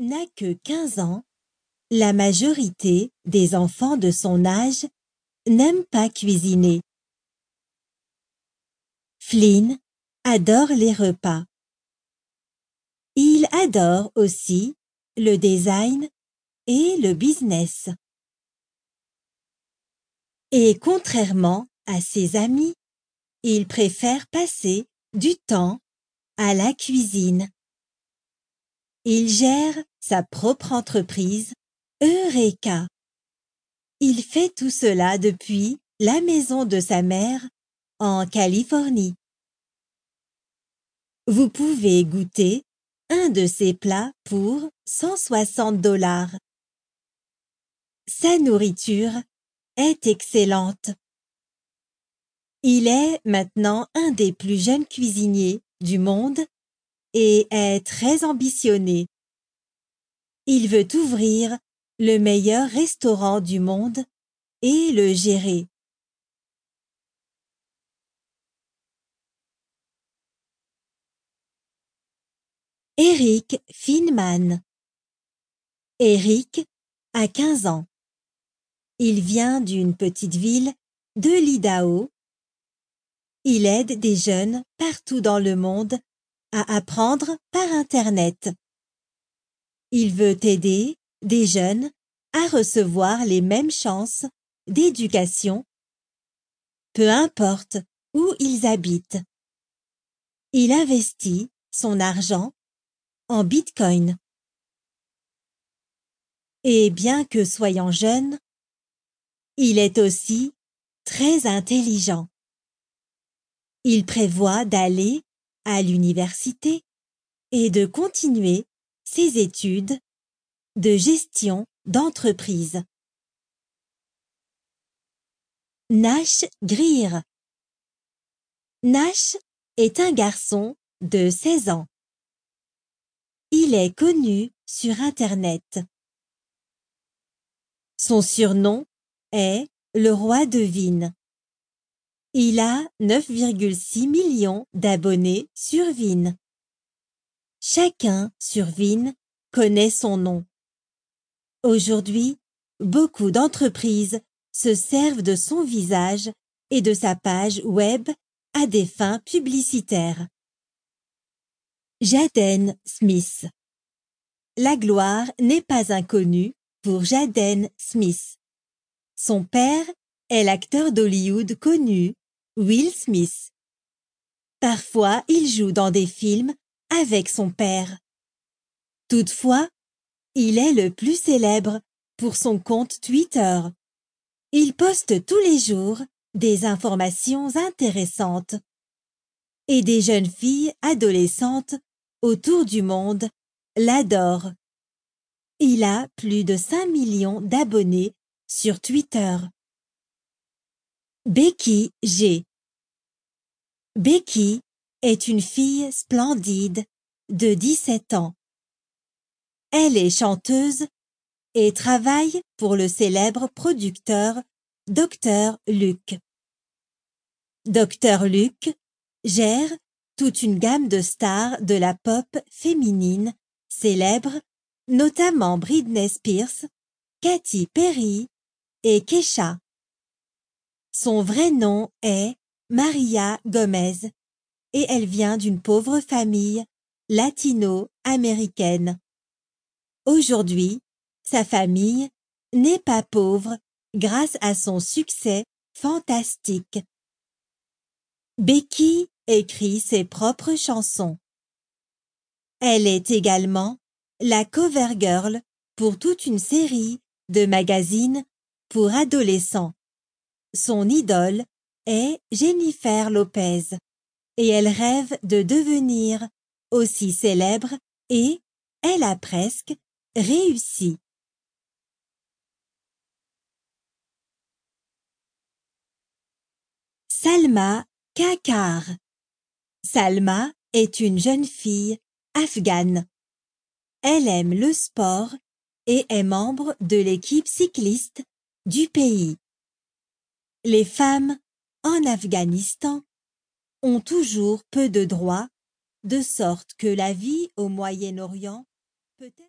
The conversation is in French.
n'a que 15 ans, la majorité des enfants de son âge n'aiment pas cuisiner. Flynn adore les repas. Il adore aussi le design et le business. Et contrairement à ses amis, il préfère passer du temps à la cuisine. Il gère sa propre entreprise, Eureka. Il fait tout cela depuis la maison de sa mère en Californie. Vous pouvez goûter un de ses plats pour 160 dollars. Sa nourriture est excellente. Il est maintenant un des plus jeunes cuisiniers du monde et est très ambitionné. Il veut ouvrir le meilleur restaurant du monde et le gérer. Eric Finman Eric a 15 ans. Il vient d'une petite ville de l'Idaho. Il aide des jeunes partout dans le monde à apprendre par Internet. Il veut aider des jeunes à recevoir les mêmes chances d'éducation, peu importe où ils habitent. Il investit son argent en Bitcoin. Et bien que soyant jeune, il est aussi très intelligent. Il prévoit d'aller à l'université et de continuer ses études de gestion d'entreprise. Nash Greer Nash est un garçon de 16 ans. Il est connu sur Internet. Son surnom est le roi de Vine. Il a 9,6 millions d'abonnés sur Vine. Chacun sur Vine connaît son nom. Aujourd'hui, beaucoup d'entreprises se servent de son visage et de sa page web à des fins publicitaires. Jaden Smith La gloire n'est pas inconnue pour Jaden Smith. Son père est l'acteur d'Hollywood connu Will Smith. Parfois, il joue dans des films avec son père. Toutefois, il est le plus célèbre pour son compte Twitter. Il poste tous les jours des informations intéressantes. Et des jeunes filles adolescentes autour du monde l'adorent. Il a plus de 5 millions d'abonnés sur Twitter. Becky G. Becky est une fille splendide de 17 ans. Elle est chanteuse et travaille pour le célèbre producteur Dr. Luke. Dr. Luke gère toute une gamme de stars de la pop féminine célèbres, notamment Britney Spears, Katy Perry et Kesha. Son vrai nom est Maria Gomez et elle vient d'une pauvre famille latino-américaine. Aujourd'hui, sa famille n'est pas pauvre grâce à son succès fantastique. Becky écrit ses propres chansons. Elle est également la cover girl pour toute une série de magazines pour adolescents. Son idole est Jennifer Lopez et elle rêve de devenir aussi célèbre et elle a presque réussi. Salma Kakar Salma est une jeune fille afghane. Elle aime le sport et est membre de l'équipe cycliste du pays. Les femmes en Afghanistan ont toujours peu de droits, de sorte que la vie au Moyen-Orient peut être